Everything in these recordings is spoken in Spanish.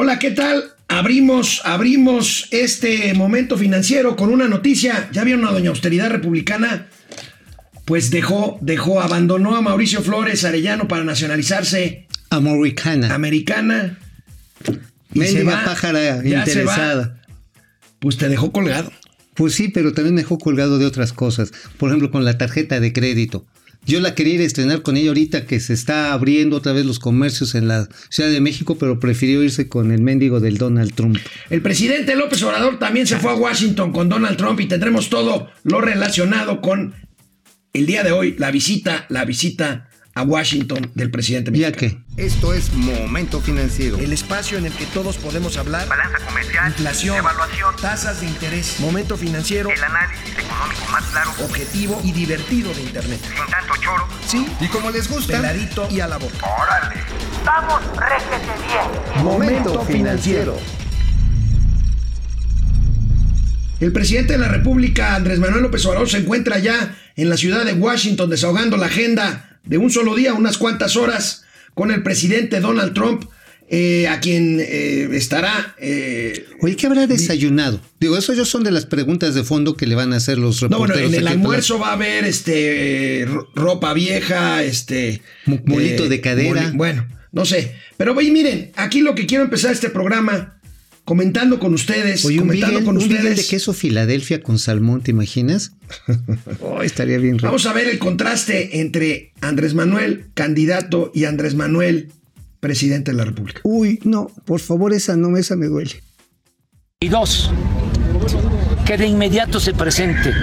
Hola, ¿qué tal? Abrimos, abrimos este momento financiero con una noticia. ¿Ya vieron a Doña Austeridad Republicana? Pues dejó, dejó, abandonó a Mauricio Flores Arellano para nacionalizarse. Americana. Americana. Y Mendiga pájara interesada. Pues te dejó colgado. Pues sí, pero también dejó colgado de otras cosas. Por ejemplo, con la tarjeta de crédito. Yo la quería ir a estrenar con ella ahorita que se está abriendo otra vez los comercios en la Ciudad de México, pero prefirió irse con el mendigo del Donald Trump. El presidente López Obrador también se fue a Washington con Donald Trump y tendremos todo lo relacionado con el día de hoy, la visita, la visita a Washington del presidente mexicano. ¿Ya qué? Esto es Momento Financiero. El espacio en el que todos podemos hablar. Balanza comercial. Inflación. Evaluación. Tasas de interés. Momento Financiero. El análisis económico más claro. Objetivo y divertido de Internet. Sin tanto choro. Sí. Y como les gusta. Peladito y a la boca. ¡Órale! ¡Vamos, réjete bien! Momento Financiero. El presidente de la República, Andrés Manuel López Obrador, se encuentra ya en la ciudad de Washington desahogando la agenda de un solo día, unas cuantas horas, con el presidente Donald Trump, eh, a quien eh, estará... Eh, Oye, ¿qué habrá desayunado? Digo, eso ya son de las preguntas de fondo que le van a hacer los reporteros. No, bueno, en el almuerzo va a haber este ropa vieja, este... Molito de cadera. bueno, no sé. Pero oye, miren, aquí lo que quiero empezar este programa comentando con ustedes, Oye, comentando un con un ustedes. de queso Filadelfia con salmón, ¿te imaginas? oh, estaría bien rico. Vamos a ver el contraste entre Andrés Manuel, candidato, y Andrés Manuel, presidente de la República. Uy, no, por favor, esa no, esa me duele. Y dos, que de inmediato se presente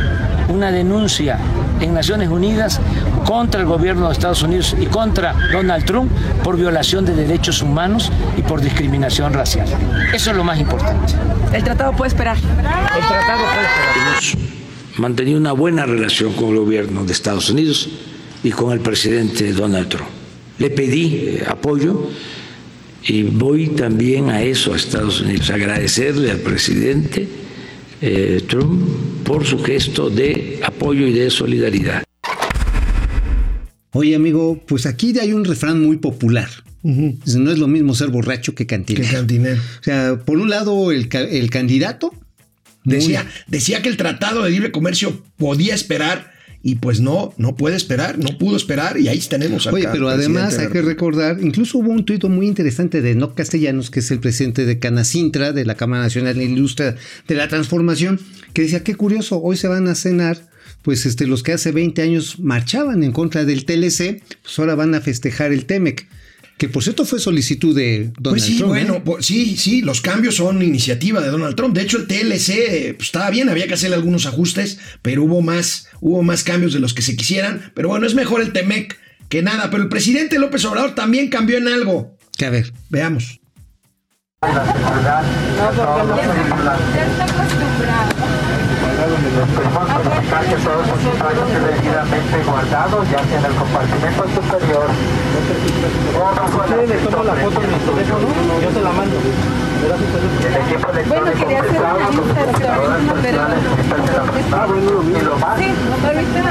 una denuncia en Naciones Unidas contra el gobierno de Estados Unidos y contra Donald Trump por violación de derechos humanos y por discriminación racial. Eso es lo más importante. El tratado puede esperar. El tratado puede esperar. Hemos mantenido una buena relación con el gobierno de Estados Unidos y con el presidente Donald Trump. Le pedí eh, apoyo y voy también a eso, a Estados Unidos, agradecerle al presidente eh, Trump por su gesto de apoyo y de solidaridad. Oye, amigo, pues aquí hay un refrán muy popular. No es lo mismo ser borracho que cantinero. Que cantinero. O sea, por un lado, el, el candidato Decía, decía que el Tratado de Libre Comercio podía esperar y pues no, no puede esperar, no pudo esperar y ahí tenemos al Oye, pero además hay que recordar, incluso hubo un tuit muy interesante de Enoch Castellanos, que es el presidente de Canacintra, de la Cámara Nacional de Industria de la Transformación, que decía, qué curioso, hoy se van a cenar, pues este, los que hace 20 años marchaban en contra del TLC, pues ahora van a festejar el TEMEC, que por cierto fue solicitud de Donald Pues sí, Trump. ¿eh? bueno, pues sí, sí, los cambios son iniciativa de Donald Trump. De hecho, el TLC pues, estaba bien, había que hacerle algunos ajustes, pero hubo más, hubo más cambios de los que se quisieran. Pero bueno, es mejor el TEMEC que nada. Pero el presidente López Obrador también cambió en algo. Que a ver, Veamos. Esperemos verificar que todos sus equipos estén debidamente guardados, ya en el compartimento superior le tomo la foto en mi teléfono, yo se la mando. El equipo electrónico quería hacer una lista, pero- Ah, bueno, lo mismo. Sí, ahorita,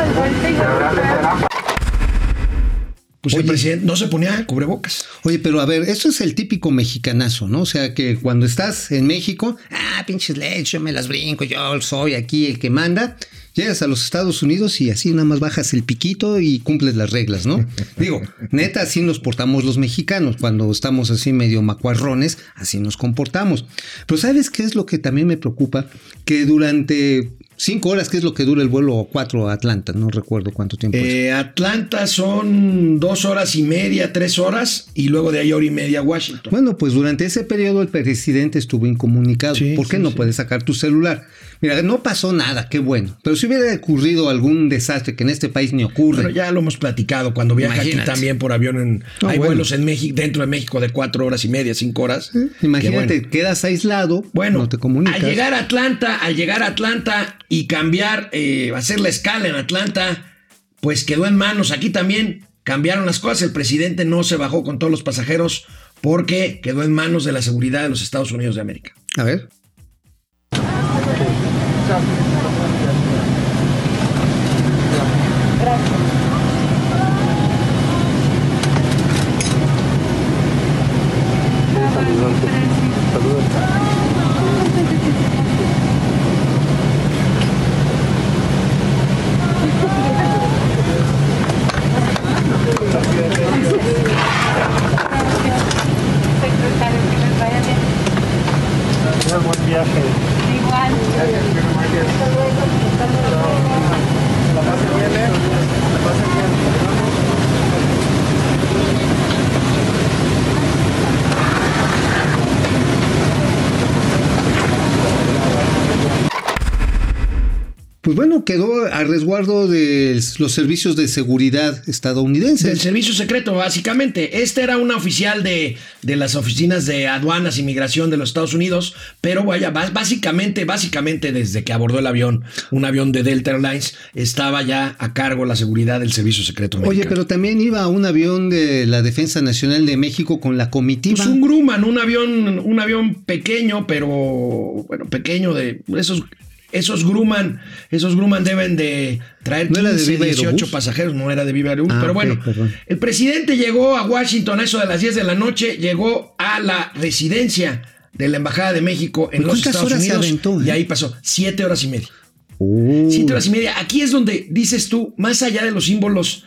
Pues el presidente no se ponía cubrebocas. Oye, pero a ver, esto es el típico mexicanazo, ¿no? O sea, que cuando estás en México, ah, pinches leches, yo me las brinco, yo soy aquí el que manda. Llegas a los Estados Unidos y así nada más bajas el piquito y cumples las reglas, ¿no? Digo, neta, así nos portamos los mexicanos. Cuando estamos así medio macuarrones, así nos comportamos. Pero ¿sabes qué es lo que también me preocupa? Que durante cinco horas, que es lo que dura el vuelo 4 a Atlanta, no recuerdo cuánto tiempo es. Eh, Atlanta son dos horas y media, tres horas, y luego de ahí hora y media a Washington. Bueno, pues durante ese periodo el presidente estuvo incomunicado. Sí, ¿Por qué sí, no sí. puedes sacar tu celular? Mira, no pasó nada, qué bueno. Pero si hubiera ocurrido algún desastre que en este país ni ocurre. Bueno, ya lo hemos platicado cuando viaja aquí también por avión. En, No, hay bueno. vuelos en México, dentro de México de cuatro horas y media, cinco horas. Imagínate, Que quedas aislado, Bueno, no te comunicas. al llegar a Atlanta, al llegar a Atlanta y cambiar, eh, hacer la escala en Atlanta, pues quedó en manos. Aquí también cambiaron las cosas. El presidente no se bajó con todos los pasajeros porque quedó en manos de la seguridad de los Estados Unidos de América. A ver. Pues a resguardo de los servicios de seguridad estadounidenses. Del servicio secreto, básicamente. Este era una oficial de, de las oficinas de aduanas y migración de los Estados Unidos, pero vaya, bás- básicamente, básicamente desde que abordó el avión, un avión de Delta Airlines, estaba ya a cargo la seguridad del servicio secreto. Oye, pero también iba un avión de la Defensa Nacional de México con la comitiva. Pues un Grumman, un avión, un avión pequeño, pero bueno, pequeño de esos. Esos Grumman, esos Grumman deben de traer ¿No era de 15, Viva 18 Aerobús? pasajeros, no era de Viva Aerobús, Ah, pero bueno, perdón. el presidente llegó a Washington a eso de las 10 de la noche, llegó a la residencia de la Embajada de México en ¿Pero los Estados Unidos aventó, eh? y ahí pasó siete horas y media. Oh. Siete horas y media. Aquí es donde dices tú, más allá de los símbolos,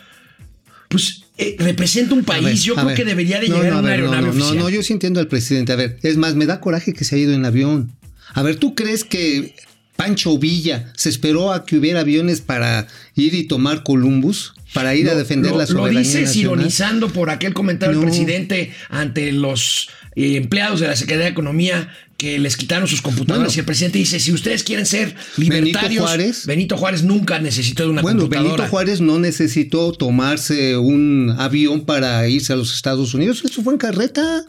pues eh, representa un ver, país. Yo creo ver. que debería de No, llegar no, a una ver, no, aeronave no, no, no, yo sí entiendo al presidente. A ver, es más, me da coraje que se ha ido en avión. A ver, ¿tú crees que Pancho Villa se esperó a que hubiera aviones para ir y tomar Columbus? Para ir a Lo- defender lo, la Lo soberanía dices nacional? ironizando por aquel comentario No. del presidente ante los eh, empleados de la Secretaría de Economía que les quitaron sus computadoras Bueno. y el presidente dice, si ustedes quieren ser libertarios, Juárez. Benito Juárez nunca necesitó de una Bueno, computadora. Benito Juárez no necesitó tomarse un avión para irse a los Estados Unidos. Eso fue en carreta.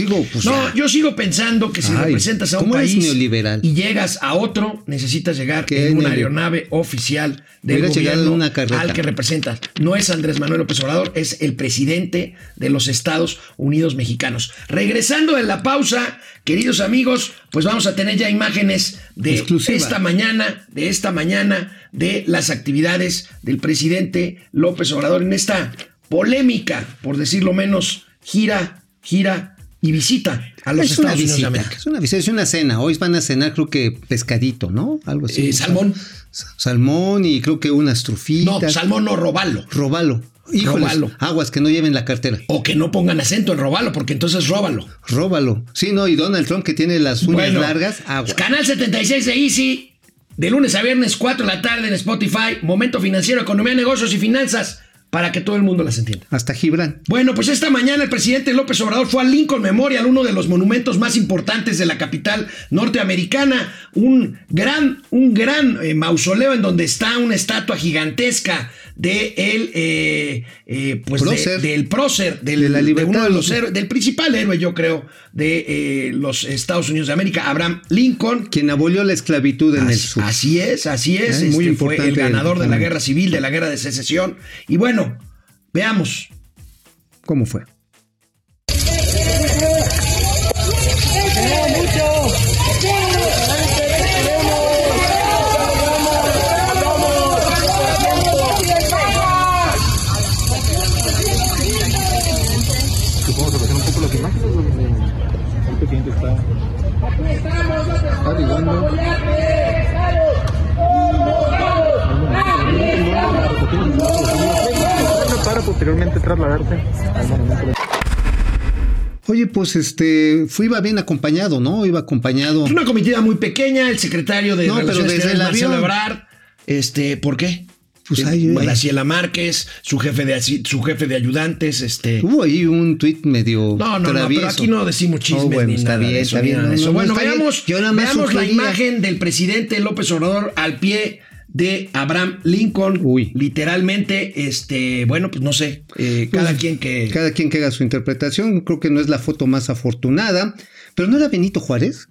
Digo, pues No, ya. yo sigo pensando que si Ay, representas a un ¿cómo eres país neoliberal? y llegas a otro, necesitas llegar ¿Qué en una aeronave oficial del gobierno una al que representas. No es Andrés Manuel López Obrador, es el presidente de los Estados Unidos mexicanos. Regresando de la pausa, queridos amigos, pues vamos a tener ya imágenes de Exclusiva. esta mañana, de esta mañana, de las actividades del presidente López Obrador en esta polémica, por decirlo menos, gira, gira y visita a los es Estados Unidos de América. es una visita, es una cena. Hoy van a cenar, creo que pescadito, ¿no? Algo así. Eh, salmón. Sa- Salmón y creo que unas No, trufitas. salmón no, robalo. Robalo. Híjoles, aguas que no lleven la cartera. O que no pongan acento en robalo, porque entonces róbalo. Róbalo. Sí, no, y Donald Trump que tiene las uñas Bueno, largas, agua. Canal 76 de Easy, de lunes a viernes, 4 de la tarde en Spotify, Momento Financiero, Economía, Negocios y Finanzas, para que todo el mundo las entienda. Hasta Gibran. Bueno, pues esta mañana el presidente López Obrador fue al Lincoln Memorial, uno de los monumentos más importantes de la capital norteamericana, un gran, un gran eh, mausoleo en donde está una estatua gigantesca de el, eh, eh, pues de- del prócer, del, De la de libertad. uno de los héroes, del principal héroe, yo creo, de eh, los Estados Unidos de América, Abraham Lincoln. Quien abolió la esclavitud en el sur. así es, así es. Eh, muy este, fue el ganador de la guerra civil, de la guerra de secesión. Y bueno, veamos. ¿Cómo fue? Supongo presidente está arribando. Para posteriormente trasladarse al monumento. Oye, pues este, fue iba bien acompañado, ¿no? Iba acompañado. Una comitiva muy pequeña, el secretario de No, pero Relaciones desde Exteriores, el avión. Ebrard. Este, ¿por qué? Pues Eh, ahí, eh. Graciela Márquez, su jefe de su jefe de ayudantes, este. Hubo ahí un tuit medio No, no, no, pero aquí no decimos chismes Oh, bueno, ni está nada bien, de eso, está bien. No, bueno, bien. veamos, Yo veamos la imagen del presidente López Obrador al pie de Abraham Lincoln. Uy. Literalmente, este, bueno, pues no sé, eh, cada quien que... Cada quien que haga su interpretación. Creo que no es la foto más afortunada. Pero no era Benito Juárez.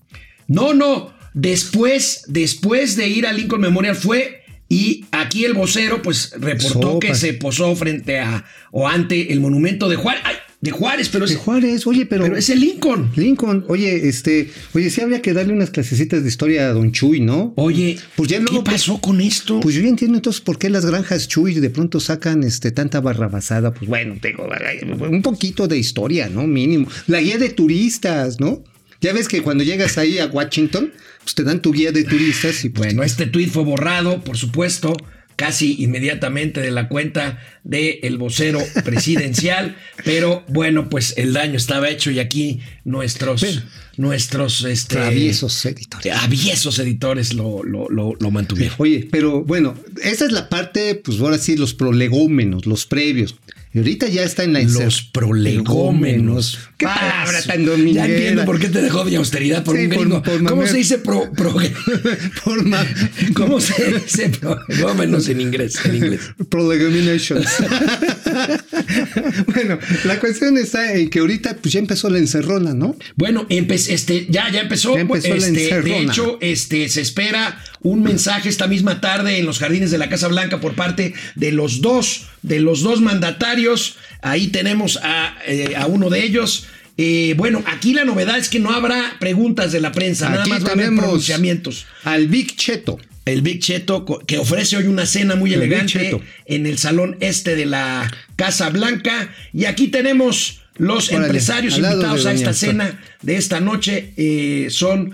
No, no. Después, después de ir a Lincoln Memorial fue y aquí el vocero pues reportó que se posó frente a o ante el monumento de Juárez, ay, de Juárez, pero es, De Juárez, oye, pero. pero es el Lincoln. Lincoln, oye, este, oye, sí habría que darle unas clasecitas de historia a Don Chuy, ¿no? Oye, Pues ya ¿qué luego, pasó con esto? Pues yo ya entiendo entonces por qué las granjas Chuy de pronto sacan este tanta barrabasada. Pues bueno, tengo un poquito de historia, ¿no? Mínimo. La guía de turistas, ¿no? Ya ves que cuando llegas ahí a Washington, pues te dan tu guía de turistas y pues, Bueno, este tuit fue borrado, por supuesto, casi inmediatamente de la cuenta del el vocero presidencial, pero bueno, pues el daño estaba hecho y aquí nuestros, Pero- nuestros este, traviesos editores. aviesos editores lo, lo, lo, lo mantuvieron. Oye, pero bueno, esa es la parte, pues ahora sí, los prolegómenos, los previos. Y ahorita ya está en la Los prolegómenos. Qué Paso. palabra tan Ya dominguera. entiendo por qué te dejó de austeridad por Sí, un gringo. por ¿Cómo se dice pro, pro- Por ma- ¿Cómo se dice prolegómenos en inglés? En inglés. bueno, la cuestión está en que ahorita pues ya empezó la encerrona, ¿no? Bueno, este, ya, ya empezó. Ya empezó la este, de encerrona. hecho, este, se espera un mensaje esta misma tarde en los jardines de la Casa Blanca por parte de los dos, de los dos mandatarios. Ahí tenemos a, eh, a uno de ellos. Eh, bueno, aquí la novedad es que no habrá preguntas de la prensa, nada más va a haber pronunciamientos. al Big Cheto. El Big Cheto, que ofrece hoy una cena muy El elegante en el salón este de la Casa Blanca. Y aquí tenemos los Órale, empresarios invitados a esta cena de esta noche. Eh, son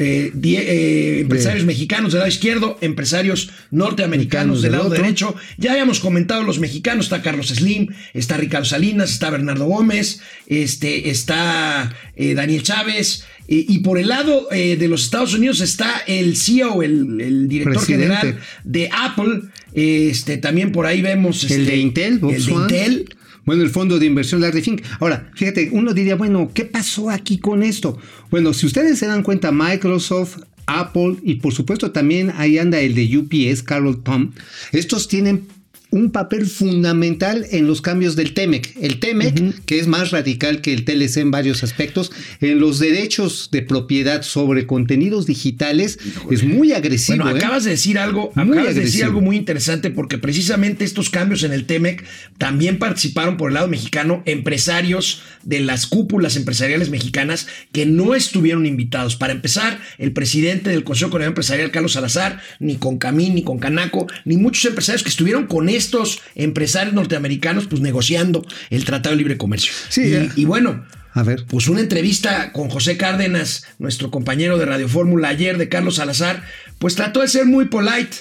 eh, die- eh, empresarios mexicanos del lado izquierdo, empresarios norteamericanos del del lado otro. derecho. Ya habíamos comentado los mexicanos, está Carlos Slim, está Ricardo Salinas, está Bernardo Gómez, este, está eh, Daniel Chávez. y por el lado de los Estados Unidos está el CEO, el, el director Presidente. general de Apple. Este, también por ahí vemos el este, de Intel, el de. Intel. Bueno, el fondo de inversión Larry Fink. Ahora, fíjate, uno diría, bueno, ¿qué pasó aquí con esto? Bueno, si ustedes se dan cuenta, Microsoft, Apple y por supuesto también ahí anda el de UPS, Carol Tom, estos tienen un papel fundamental en los cambios del TEMEC. El TEMEC, que es más radical que el TLC en varios aspectos, en los derechos de propiedad sobre contenidos digitales, es muy agresivo. Bueno, ¿eh? acabas de decir algo, Muy acabas de decir algo muy interesante porque precisamente estos cambios en el TEMEC también participaron por el lado mexicano empresarios de las cúpulas empresariales mexicanas que no estuvieron invitados. Para empezar, el presidente del Consejo Coordinador Empresarial, Carlos Salazar, ni con Camín, ni con Canaco, ni muchos empresarios que estuvieron con estos empresarios norteamericanos, pues negociando el Tratado de Libre Comercio. Sí, y, y bueno, A ver. pues una entrevista con José Cárdenas, nuestro compañero de Radio Fórmula ayer de Carlos Salazar, pues trató de ser muy polite,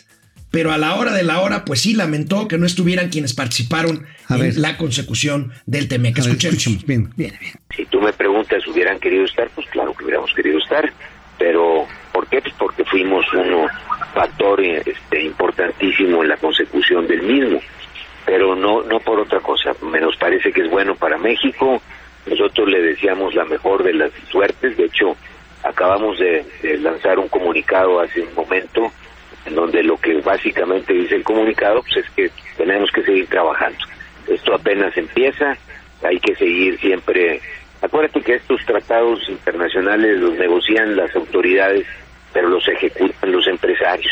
pero a la hora de la hora, pues sí lamentó que no estuvieran quienes participaron A en ver. la consecución del TEMEC. Escuchemos. escuchemos, bien. Bien, bien. Si tú me preguntas, ¿hubieran querido estar? Pues claro que hubiéramos querido estar. Pero, ¿por qué? Pues porque fuimos un factor eh, este, importantísimo en la consecución del mismo. Pero no, no por otra cosa. Me nos parece que es bueno para México. Nosotros le deseamos la mejor de las suertes. De hecho, acabamos de, de lanzar un comunicado hace un momento en donde lo que básicamente dice el comunicado pues es que tenemos que seguir trabajando. Esto apenas empieza, hay que seguir siempre. Acuérdate que estos tratados internacionales los negocian las autoridades, pero los ejecutan los empresarios.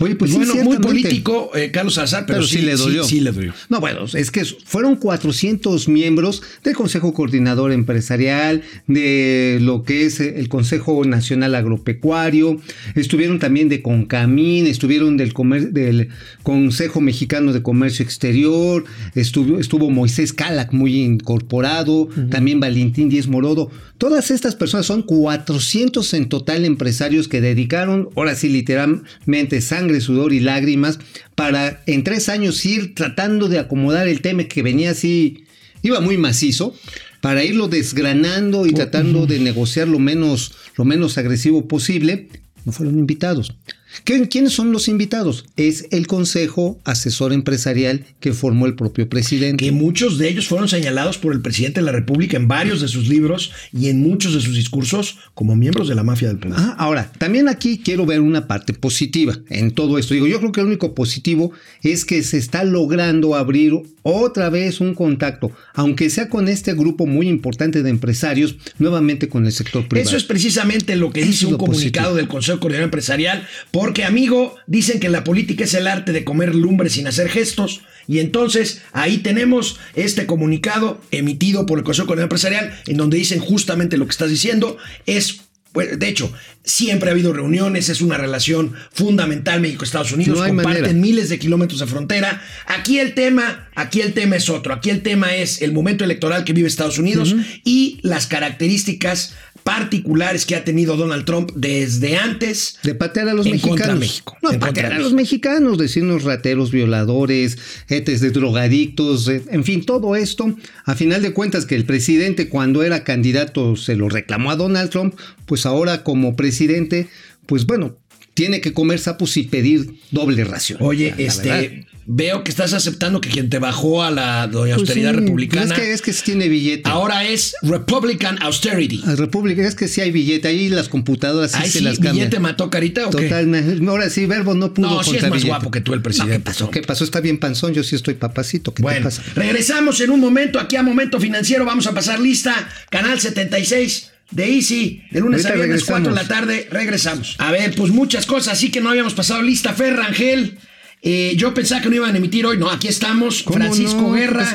Oye, pues sí, bueno, muy político eh, Carlos Salazar, pero, Pero sí, le dolió. Sí, le dolió. No, bueno, es que fueron 400 miembros del Consejo Coordinador Empresarial, de lo que es el Consejo Nacional Agropecuario, estuvieron también de Concamín, estuvieron del, comer- del Consejo Mexicano de Comercio Exterior, estuvo, estuvo Moisés Calac muy incorporado, también Valentín Díez Morodo. Todas estas personas son 400 en total empresarios que dedicaron, ahora sí, literalmente sangre, sudor y lágrimas para en tres años ir tratando de acomodar el tema que venía así, iba muy macizo, para irlo desgranando y tratando de negociar lo menos, lo menos agresivo posible. No fueron invitados. ¿Qué- ¿Quiénes son los invitados? Es el Consejo Asesor Empresarial que formó el propio presidente. Que muchos de ellos fueron señalados por el presidente de la República en varios de sus libros y en muchos de sus discursos como miembros de la mafia del poder. Ah, ahora, también aquí quiero ver una parte positiva en todo esto. Digo, yo creo que el único positivo es que se está logrando abrir otra vez un contacto, aunque sea con este grupo muy importante de empresarios, nuevamente con el sector privado. Eso es precisamente lo que Eso dice un lo comunicado positivo. del Consejo Coordinador Empresarial, porque amigo, dicen que la política es el arte de comer lumbre sin hacer gestos, y entonces ahí tenemos este comunicado emitido por el Consejo Coordinador Empresarial, en donde dicen justamente lo que estás diciendo, es... pues, de hecho, siempre ha habido reuniones, es una relación fundamental México-Estados Unidos, No comparten manera. miles de kilómetros de frontera. Aquí el tema, aquí el tema es otro. Aquí el tema es el momento electoral que vive Estados Unidos y las características particulares que ha tenido Donald Trump desde antes De patear a los en mexicanos. México. No, En patear a los mexicanos, decirnos rateros, violadores, etes de drogadictos, eh, en fin, todo esto. A final de cuentas, que el presidente cuando era candidato se lo reclamó a Donald Trump, pues ahora como presidente, pues bueno, tiene que comer sapos y pedir doble ración. Oye, este, verdad. Veo que estás aceptando que quien te bajó a la doña Pues austeridad sí, republicana pues Es que, es que sí tiene billete. ahora es Republican Austerity. La República, es que sí hay billete. Ahí las computadoras sí Ahí se sí, las cambian. billete mató carita o qué? Totalmente. Ahora sí, Verbo no pudo No, sí es más billete. guapo que tú el No, presidente. ¿Qué pasó? ¿Qué pasó? Está bien panzón. Yo sí estoy papacito. ¿Qué te Bueno, pasa? regresamos en un momento aquí a Momento Financiero. Vamos a pasar lista. Canal 76 de Easy. De lunes a viernes, 4 de la tarde. Regresamos. A ver, pues muchas cosas. Así que no habíamos pasado lista. Fer Rangel. Eh, yo pensaba que no iban a emitir hoy. No, aquí estamos. ¿Cómo Francisco Guerra.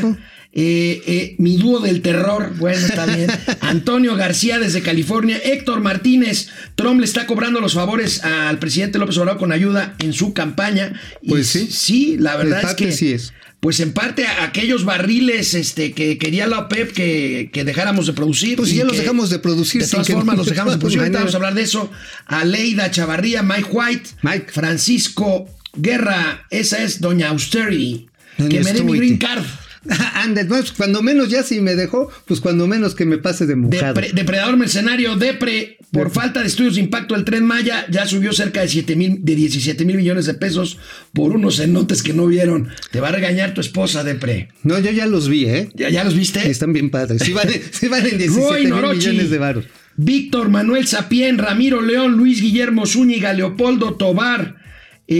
eh, eh, mi dúo del terror, bueno, está bien. Antonio García desde California. Héctor Martínez. Trump le está cobrando los favores al presidente López Obrador con ayuda en su campaña. Y Pues sí. Sí, la verdad es que sí es. pues en parte a aquellos barriles este, que quería la OPEP que, que dejáramos de producir. Pues y ya los dejamos de producir, De todas formas, los dejamos de producir. Ahorita vamos a hablar de eso. A Leida Chavarría, Mike White, Mike. Francisco Guerra, esa es Doña Austerity. Doña que me dé mi green card. Ande, pues, cuando menos ya si me dejó, pues cuando menos que me pase de mojado. Depre- depredador mercenario, Depre, por Depre. falta de estudios de impacto del tren Maya, ya subió cerca de, 7 mil, de 17 mil millones de pesos por unos cenotes que no vieron. Te va a regañar tu esposa, Depre. No, yo ya los vi, ¿eh? ¿Ya, ya los viste? Están bien padres. Sí valen, sí valen 17 Roy mil millones de. Víctor Manuel Sapien, Ramiro León, Luis Guillermo Zúñiga, Leopoldo Tobar,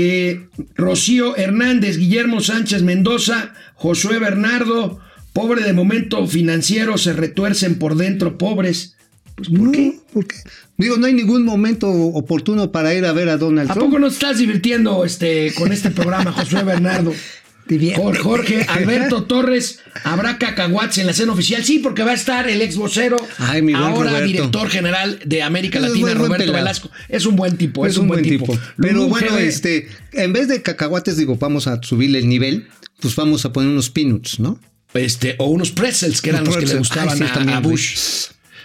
eh, Rocío Hernández, Guillermo Sánchez Mendoza, Josué Bernardo, pobre de momento financiero, se retuercen por dentro, pobres. Pues, ¿por No, qué? ¿Por qué? Digo, no hay ningún momento oportuno para ir a ver a Donald ¿A Trump. poco no estás divirtiendo este, con este programa, Josué Bernardo? Jorge, Jorge Alberto Torres, ¿habrá cacahuates en la escena oficial? Sí, porque va a estar el ex vocero, Ay, mi buen ahora Roberto. director general de América Latina, buen- Roberto. Velasco. Es un buen tipo, es, un buen tipo. Pero bueno, este, en vez de cacahuates, digo, vamos a subirle el nivel, pues vamos a poner unos peanuts, ¿no? este, o unos pretzels que eran Los los que le gustaban Ay, sí, a-. Bush.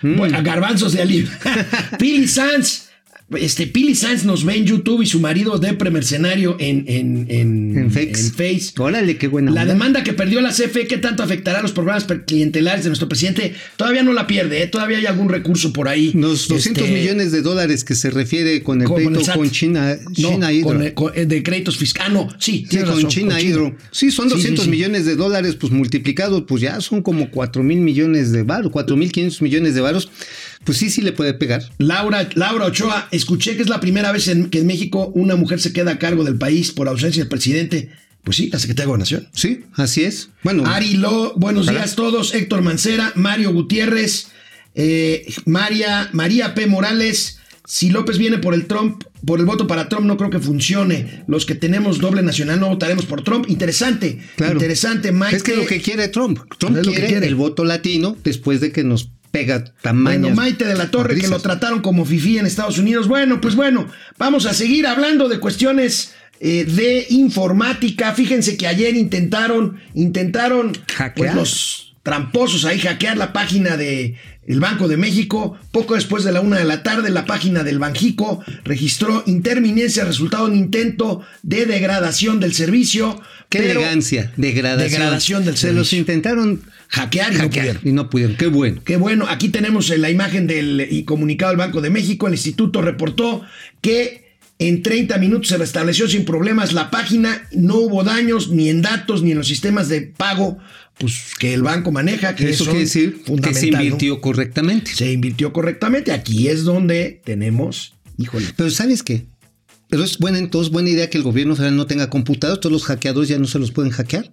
Bueno, a garbanzos de aliv. Pili Sanz. Este, Pili Sanz nos ve en YouTube y su marido Depre Mercenario en, en, en, En Face. en Face. Órale, qué buena La onda. demanda que perdió la CFE, ¿qué tanto afectará a los programas clientelares de nuestro presidente? Todavía no la pierde, ¿eh? todavía hay algún recurso por ahí. Los 200 Este, millones de dólares que se refiere con el con pleito con China, No, China Hydro. con, con- eh, de créditos fiscales. Ah, no, sí, Sí, con China con Hydro. Sí, son Sí, 200 sí, sí. millones de dólares, pues multiplicados, pues ya son como 4 mil millones de varos, 4 mil 500 millones de varos. Pues sí, sí le puede pegar. Laura, Laura Ochoa, escuché que es la primera vez en, que en México una mujer se queda a cargo del país por ausencia del presidente. Pues sí, la secretaria de Gobernación. Sí, así es. Bueno, Ari Lo, buenos días todos. Héctor Mancera, Mario Gutiérrez, eh, María, María P. Morales. Si López viene por el Trump, por el voto para Trump, no creo que funcione. Los que tenemos doble nacional no votaremos por Trump. Interesante, Claro. interesante, Mike. es que lo que quiere Trump, Trump lo que quiere. el voto latino después de que nos pega tamaño. Bueno, Maite de la Torre, que lo trataron como fifí en Estados Unidos. Bueno, pues bueno, vamos a seguir hablando de cuestiones eh, de informática. Fíjense que ayer intentaron, intentaron Hackear. pues, los tramposos ahí hackear la página de el Banco de México. Poco después de la una de la tarde, la página del Banjico registró interminencia, resultado de un intento de degradación del servicio. Qué elegancia, degradación. Degradación del Se los servicio. intentaron Hackear y no pudieron. y no pudieron. Qué bueno. Qué bueno, aquí tenemos eh, la imagen del y comunicado del Banco de México. El instituto reportó que en 30 minutos se restableció sin problemas la página. No hubo daños ni en datos ni en los sistemas de pago pues, que el banco maneja. Que Eso quiere decir que se invirtió correctamente. Se invirtió correctamente. Aquí es donde tenemos, híjole, Pero ¿sabes qué? Pero es buena, entonces buena idea que el gobierno federal no tenga computadoras, todos los hackeadores ya no se los pueden hackear.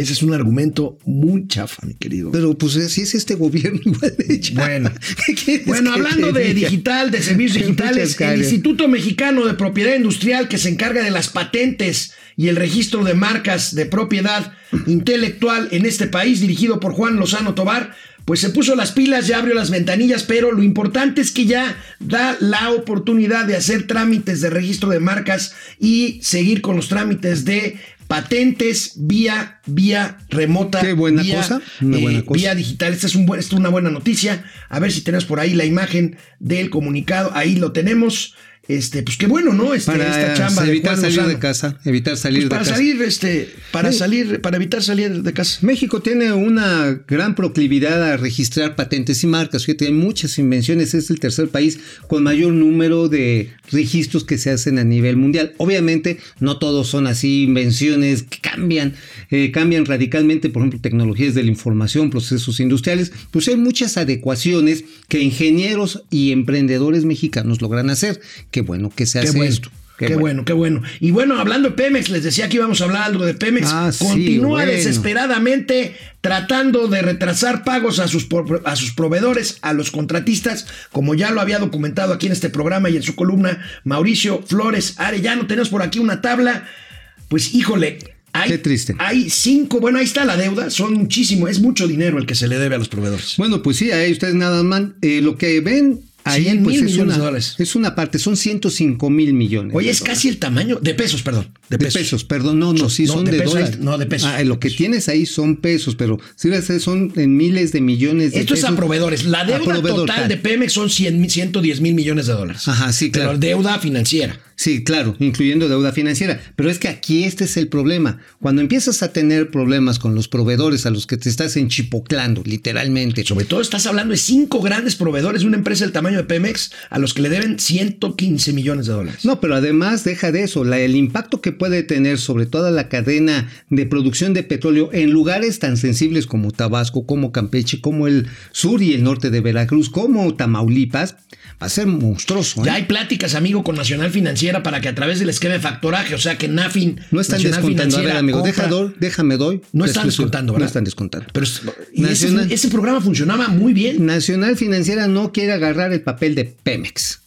Ese es un argumento muy chafa, mi querido. Pero pues si es este gobierno igual de chafa. Bueno. ¿Qué quieres Bueno, hablando de diga? digital, de servicios digitales, el. Instituto Mexicano de Propiedad Industrial que se encarga de las patentes y el registro de marcas de propiedad intelectual en este país, dirigido por Juan Lozano Tobar, pues se puso las pilas, ya abrió las ventanillas, pero lo importante es que ya da la oportunidad de hacer trámites de registro de marcas y seguir con los trámites de patentes vía vía remota. Qué buena vía, cosa, una buena eh, cosa. vía digital. Esta es, un esta es una buena noticia. A ver si tenemos por ahí la imagen del comunicado. Ahí lo tenemos. Este, pues qué bueno, ¿no? Este, Para esta chamba de evitar Juan salir Lozano. de casa, evitar salir Pues para de casa. salir, este, para Sí. salir, para evitar salir de casa. México tiene una gran proclividad a registrar patentes y marcas. Fíjate, hay muchas invenciones. Es el tercer país con mayor número de registros que se hacen a nivel mundial. Obviamente, no todos son así invenciones que cambian, eh, cambian radicalmente. Por ejemplo, tecnologías de la información, procesos industriales. Pues hay muchas adecuaciones que ingenieros y emprendedores mexicanos logran hacer. Qué bueno que se Qué hace bueno. esto. Qué, bueno. qué bueno. Y bueno, hablando de Pemex, les decía que íbamos a hablar algo de Pemex. Ah, sí, Continúa bueno. desesperadamente tratando de retrasar pagos a sus, a sus proveedores, a los contratistas, como ya lo había documentado aquí en este programa y en su columna Mauricio Flores Arellano. Tenemos por aquí una tabla. Pues híjole. Hay, Qué triste. Hay cinco, bueno, ahí está la deuda, son muchísimo, es mucho dinero el que se le debe a los proveedores. Bueno, pues sí, ahí ustedes nada más. eh, lo que ven ahí 100 pues mil es millones una, de dólares. es una parte, son 105 mil millones. Oye, es dólares. casi el tamaño, de pesos, perdón, de De pesos. pesos. perdón, no, no, sí No, son de de, pesos, dólares. no, de pesos. Ah, lo que tienes ahí son pesos, pero sí son en miles de millones de Esto es pesos. a proveedores. La deuda total de Pemex son 100, mil- 110 mil millones de dólares. Ajá, sí, claro. Pero deuda financiera. Sí, claro, incluyendo deuda financiera. Pero es que aquí este es el problema. Cuando empiezas a tener problemas con los proveedores a los que te estás enchipoclando, literalmente. Sobre todo estás hablando de cinco grandes proveedores de una empresa del tamaño de Pemex a los que le deben 115 millones de dólares. No, pero además deja de eso, la- el impacto que puede tener sobre toda la cadena de producción de petróleo en lugares tan sensibles como Tabasco, como Campeche, como el sur y el norte de Veracruz, como Tamaulipas, va a ser monstruoso. ¿eh? Ya hay pláticas, amigo, con Nacional Financiera para que a través del esquema de factoraje, o sea que NAFIN. No están Nacional descontando. A ver, amigo, compra- deja déjame doy. No están descontando, ¿verdad? No están descontando. Pero ese, Nacional- ese programa funcionaba muy bien. Nacional Financiera no quiere agarrar el papel de Pemex.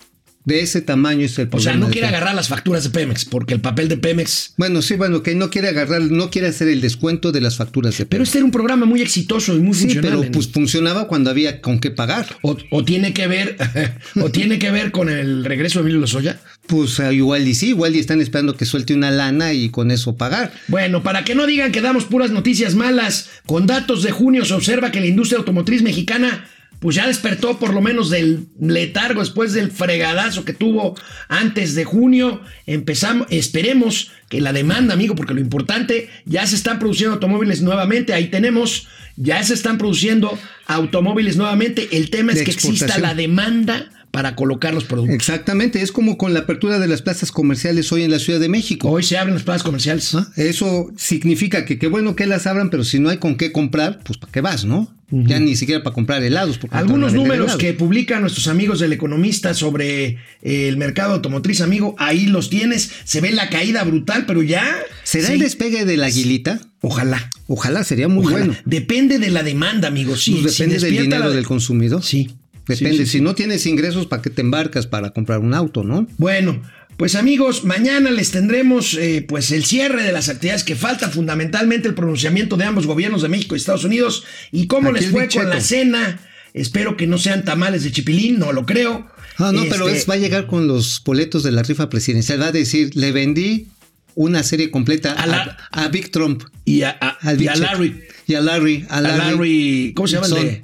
De ese tamaño es el O problema. sea, no quiere Pemex. agarrar las facturas de Pemex, porque el papel de Pemex. Bueno, sí, bueno, que no quiere agarrar, no quiere hacer el descuento de las facturas de Pero Pemex. este era un programa muy exitoso y muy Sí, funcional. pero pues funcionaba cuando había con qué pagar. o, o tiene que ver, o tiene que ver con el regreso de Emilio Lozoya. Pues igual y sí, igual y están esperando que suelte una lana y con eso pagar. Bueno, para que no digan que damos puras noticias malas, con datos de junio se observa que la industria automotriz mexicana pues ya despertó por lo menos del letargo después del fregadazo que tuvo antes de junio. Empezamos, esperemos que la demanda, amigo, porque lo importante, ya se están produciendo automóviles nuevamente, ahí tenemos, ya se están produciendo automóviles nuevamente. El tema es que exista la demanda para colocar los productos. Exactamente, es como con la apertura de las plazas comerciales hoy en la Ciudad de México. Hoy se abren las plazas comerciales. ¿Ah? Eso significa que qué bueno que las abran, pero si no hay con qué comprar, pues para qué vas, ¿no? Ya ni siquiera para comprar helados. Algunos números helados. que publican nuestros amigos del economista sobre eh, el mercado automotriz, amigo, ahí los tienes. Se ve la caída brutal, pero ya. ¿Será Sí. el despegue de la aguilita? Ojalá. Ojalá, sería muy ojalá. bueno. Depende de la demanda, amigo. Sí, Pues si depende del dinero la- del consumidor. Sí. Depende. Sí, sí, si no tienes ingresos, ¿para qué te embarcas para comprar un auto, no? Bueno, pues amigos, mañana les tendremos eh, pues el cierre de las actividades que faltan, fundamentalmente el pronunciamiento de ambos gobiernos de México y Estados Unidos y cómo Aquí les fue con la cena. Espero que no sean tamales de chipilín, no lo creo. Ah, no, pero Este, es, va a llegar con los boletos de la rifa presidencial. Va a decir, le vendí una serie completa A a, la- a Big Trump. y a, a- y a. Larry. Y a Larry. A a Larry. Larry, ¿cómo se llama el de?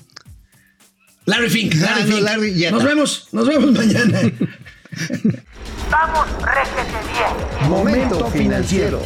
Larry Fink. Ah, Larry no, Fink. Larry, ya nos está. vemos, nos vemos mañana. Vamos, réjete bien. Momento financiero.